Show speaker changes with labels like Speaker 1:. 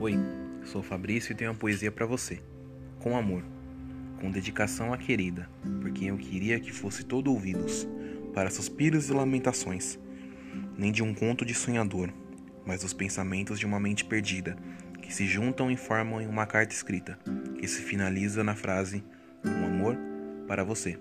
Speaker 1: Oi, sou Fabrício e tenho uma poesia para você. Com amor, com dedicação à querida, por quem eu queria que fosse todo ouvidos, para suspiros e lamentações, nem de um conto de sonhador, mas dos pensamentos de uma mente perdida, que se juntam e formam em uma carta escrita, que se finaliza na frase: Com amor para você.